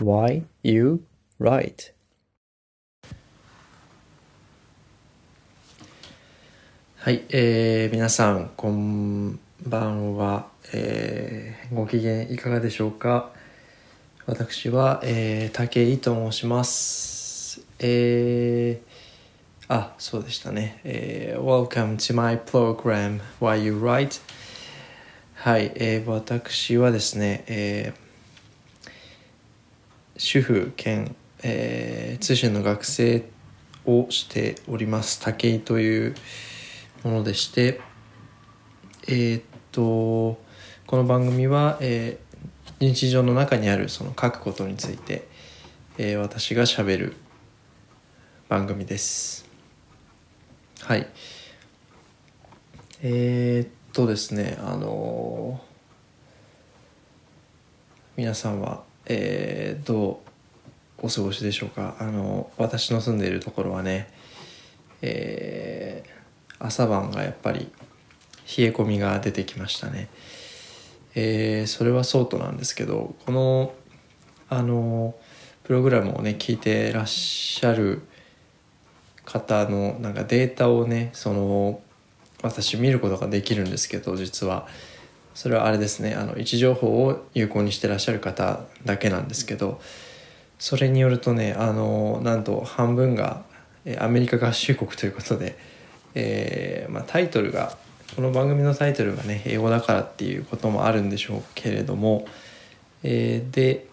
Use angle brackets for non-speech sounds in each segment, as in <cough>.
Why You Write? はい、えー、皆さんこんばんは、えー、ご機嫌いかがでしょうか？私は、えー、武井と申します。えー、あ、そうでしたね。えー、Welcome to my program Why You Write? はい、えー、私はですね、えー主婦兼、えー、通信の学生をしております。武井というものでしてえー、っとこの番組は、えー、日常の中にあるその書くことについて、えー、私がしゃべる番組です。はい。えー、っとですねあの皆さんはえー、どうお過ごしでしょうか？あの私の住んでいるところはね、えー、朝晩がやっぱり冷え込みが出てきましたね、えー、それはそうとなんですけどこのあのプログラムをね聞いてらっしゃる方のなんかデータをねその私見ることができるんですけど実は。それはあれですね。あの位置情報を有効にしてらっしゃる方だけなんですけどそれによるとねあのなんと半分がアメリカ合衆国ということで、えーまあ、タイトルがこの番組のタイトルがね英語だからっていうこともあるんでしょうけれども、えー、で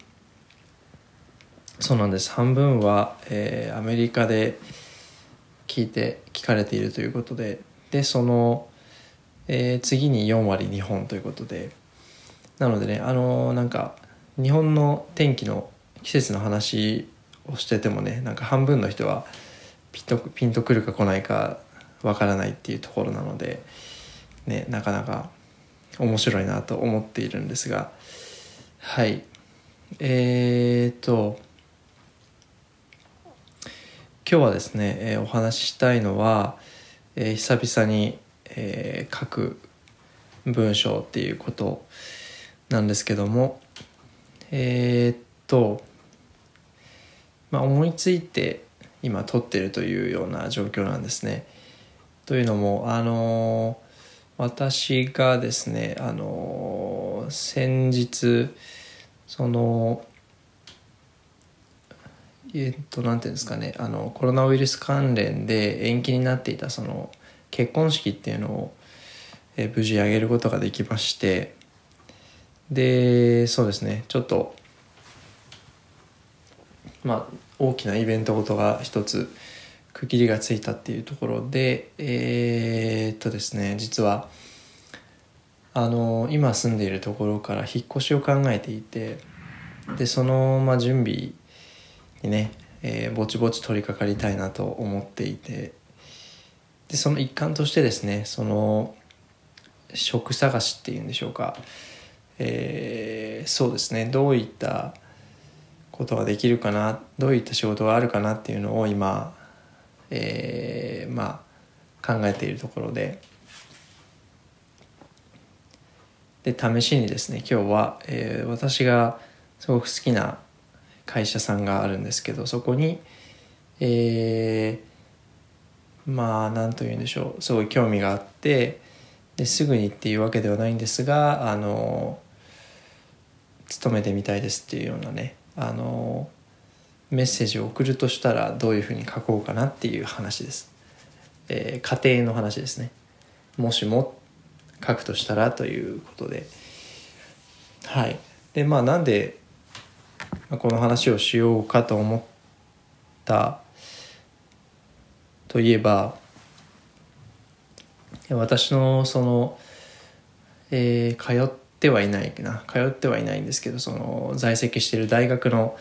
そうなんです。半分は、えー、アメリカで聞いて聞かれているということででそのえー、次に4割日本ということでなのでねあのー、なんか日本の天気の季節の話をしててもねなんか半分の人はピンとピンとくるか来ないかわからないっていうところなので、ね、なかなか面白いなと思っているんですがはい。えー、っと今日はですね、えー、お話ししたいのは、えー、久々にえー、書く文章っていうことなんですけどもえー、っと、まあ、思いついて今撮ってるというような状況なんですね。というのもあの私がですねあの先日そのえっと何ていうんですかねあのコロナウイルス関連で延期になっていたその結婚式っていうのを、えー、無事挙げることができましてでそうですねちょっとまあ大きなイベントごとが一つ区切りがついたっていうところでえー、っとですね実はあの今住んでいるところから引っ越しを考えていてでその、まあ、準備にね、えー、ぼちぼち取り掛かりたいなと思っていてでその一環としてですねその職探しっていうんでしょうか、えー、そうですね。どういったことができるかなどういった仕事があるかなっていうのを今、えー、まあ考えているところで。で試しにですね今日は、えー、私がすごく好きな会社さんがあるんですけどそこに、えー、まあ何と言うんでしょう。すごい興味があってですぐにっていうわけではないんですがあの勤めてみたいですっていうようなねあのメッセージを送るとしたらどういうふうに書こうかなっていう話です、えー、家庭の話ですね。もしも書くとしたらということで。はい。でまあなんでこの話をしようかと思ったといえば私のその、えー、通ってはいないな通ってはいないんですけどその在籍している大学の、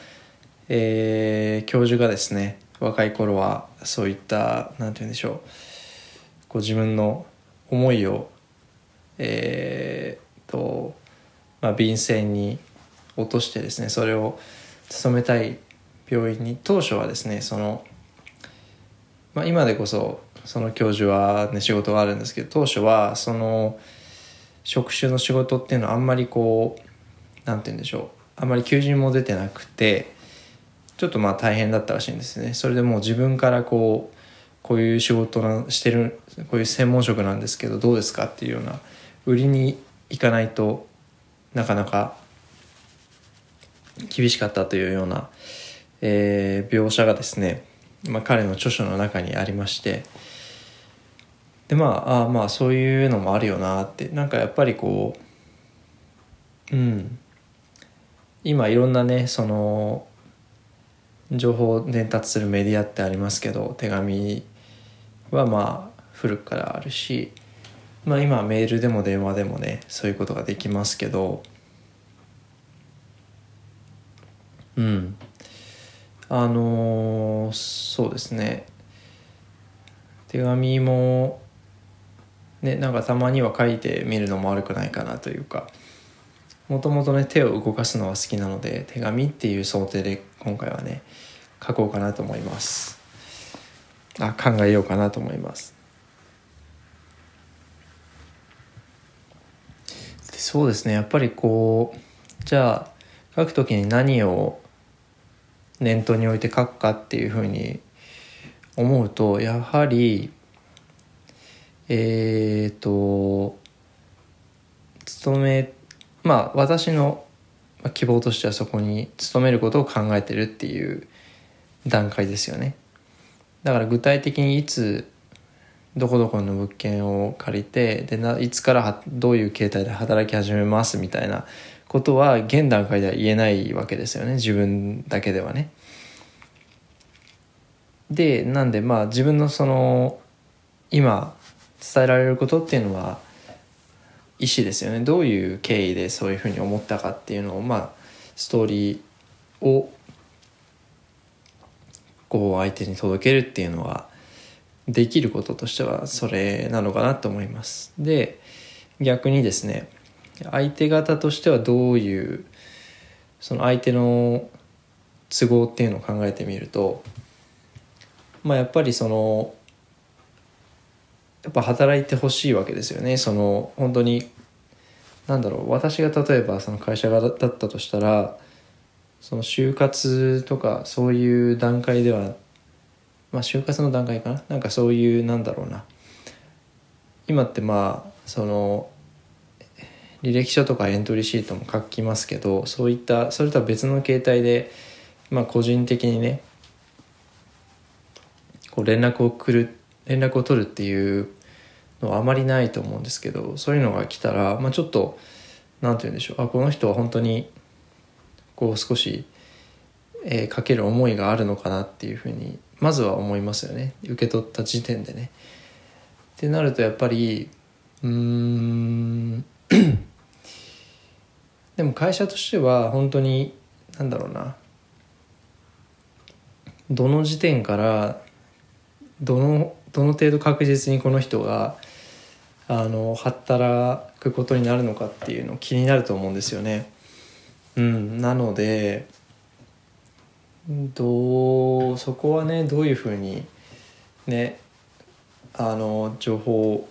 えー、教授がですね若い頃はそういった何て言うんでしょうこう自分の思いをえー、と、まあ、便箋に落としてですねそれを勤めたい病院に当初はですねそのまあ、今でこそその教授は、ね、仕事があるんですけど当初はその職種の仕事っていうのはあんまりこう何て言うんでしょうあんまり求人も出てなくてちょっとまあ大変だったらしいんですね。それでもう自分からこうこういう仕事なしてるこういう専門職なんですけどどうですかっていうような売りに行かないとなかなか厳しかったというような、えー、描写がですね、まあ、彼の著書の中にありましてでまああまあそういうのもあるよなってなんかやっぱりこううん。今いろんなねその情報を伝達するメディアってありますけど手紙はまあ古くからあるし、まあ、今メールでも電話でもねそういうことができますけどうん。あの、そうですね。手紙もねなんかたまには書いてみるのも悪くないかなというか。もともとね手を動かすのは好きなので手紙っていう想定で今回はね書こうかなと思います。あ考えようかなと思います。そうですね。やっぱりこうじゃあ書くときに何を念頭に置いて書くかっていうふうに思うとやはりえっ、ー、と勤めまあ私の希望としてはそこに勤めることを考えてるっていう段階ですよね。だから具体的にいつどこどこの物件を借りてでないつからどういう形態で働き始めますみたいなことは現段階では言えないわけですよね自分だけではね。でなんでまあ自分のその今伝えられることっていうのは意思ですよねどういう経緯でそういうふうに思ったかっていうのをまあストーリーをこう相手に届けるっていうのはできることとしてはそれなのかなと思います。で逆にですね相手方としてはどういうその相手の都合っていうのを考えてみるとまあやっぱりそのやっぱ働いてほしいわけですよね。その本当になんだろう私が例えばその会社だったとしたらその就活とかそういう段階ではまあ就活の段階かな？なんかそういうなんだろうな。今ってまあその履歴書とかエントリーシートも書きますけどそういったそれとは別の形態でまあ個人的にねこう連絡をくる連絡を取るっていうのはあまりないと思うんですけどそういうのが来たら、まあ、ちょっと何て言うんでしょうあこの人は本当にこう少し、えー、かける思いがあるのかなっていうふうにまずは思いますよね受け取った時点でね。ってなるとやっぱりうーん <clears throat> でも会社としては本当になんだろうなどの時点からどのどの程度確実にこの人があの働くことになるのかっていうの気になると思うんですよね。うん、なのでどうそこはねどういうふうにねあの情報を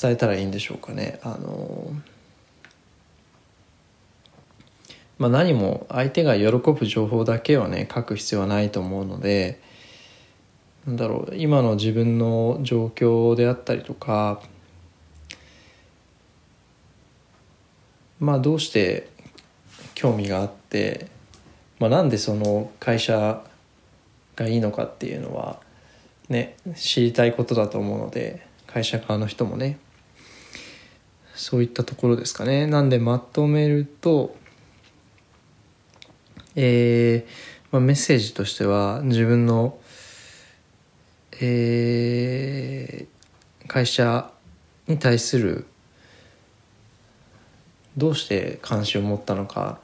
伝えたらいいんでしょうかね。あのまあ、何も相手が喜ぶ情報だけをね書く必要はないと思うのでなんだろう今の自分の状況であったりとかまあどうして興味があって、まあ、なんでその会社がいいのかっていうのはね知りたいことだと思うので会社側の人もねそういったところですかね。なんでまとめるとえーまあ、メッセージとしては自分の、えー、会社に対するどうして関心を持ったのか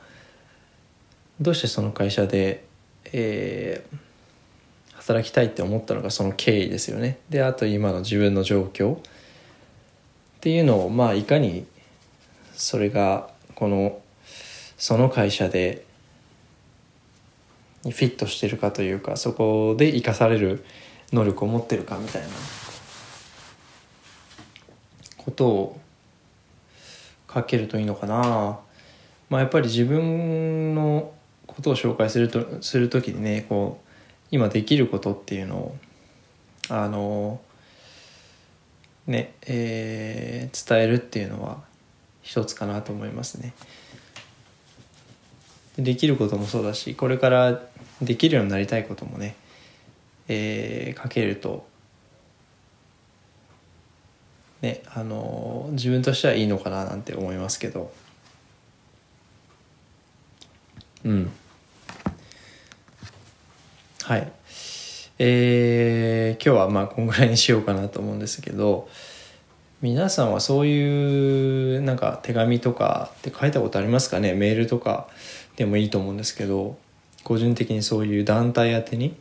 どうしてその会社で、えー、働きたいって思ったのかその経緯ですよねであと今の自分の状況っていうのをまあいかにそれがこのその会社でフィットしてるかというかそこで生かされる能力を持ってるかみたいなことを書けるといいのかな。まあ、やっぱり自分のことを紹介するとする時にねこう今できることっていうのをあのねえー、伝えるっていうのは一つかなと思いますね。できることもそうだしこれからできるようになりたいこともね、えー、書けるとねあの自分としてはいいのかななんて思いますけどうんはい。えー、今日はまあこんぐらいにしようかなと思うんですけど皆さんはそういうなんか手紙とかって書いたことありますかね？メールとかでもいいと思うんですけど個人的にそういう団体宛てに、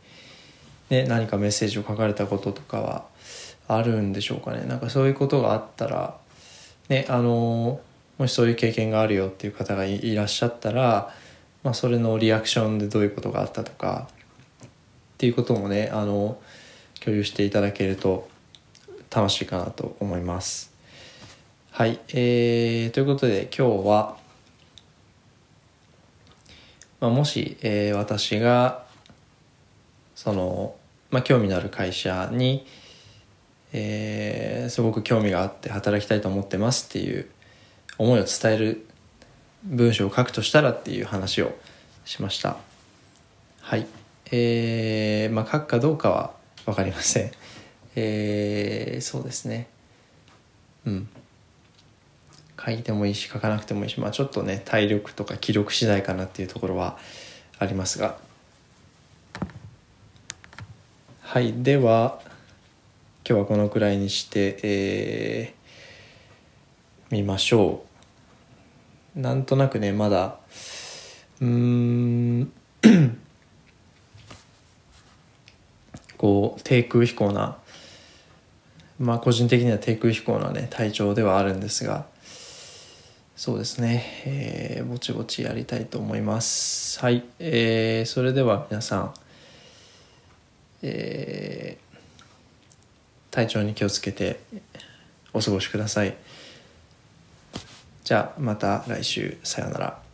ね、何かメッセージを書かれたこととかはあるんでしょうかね？なんかそういうことがあったらねあのもしそういう経験があるよっていう方がいらっしゃったら、まあ、それのリアクションでどういうことがあったとかっていうこともねあの共有していただけると楽しいかなと思います。はい、えー、ということで今日は、まあ、もし、えー、私がその、まあ、興味のある会社に、えー、すごく興味があって働きたいと思ってますっていう思いを伝える文章を書くとしたらっていう話をしました。はい。えー、まあ書くかどうかは分かりません。えー、そうですね。うん。書いてもいいし書かなくてもいいし、まあちょっとね、体力とか記録次第かなっていうところはありますが。はい。では、今日はこのくらいにして、えー、見ましょう。なんとなくね、まだ、うーんこう低空飛行なまあ個人的には低空飛行なね体調ではあるんですがそうですね、えー、ぼちぼちやりたいと思います。はい、えー、それでは皆さん、えー、体調に気をつけてお過ごしください。じゃあまた来週。さよなら。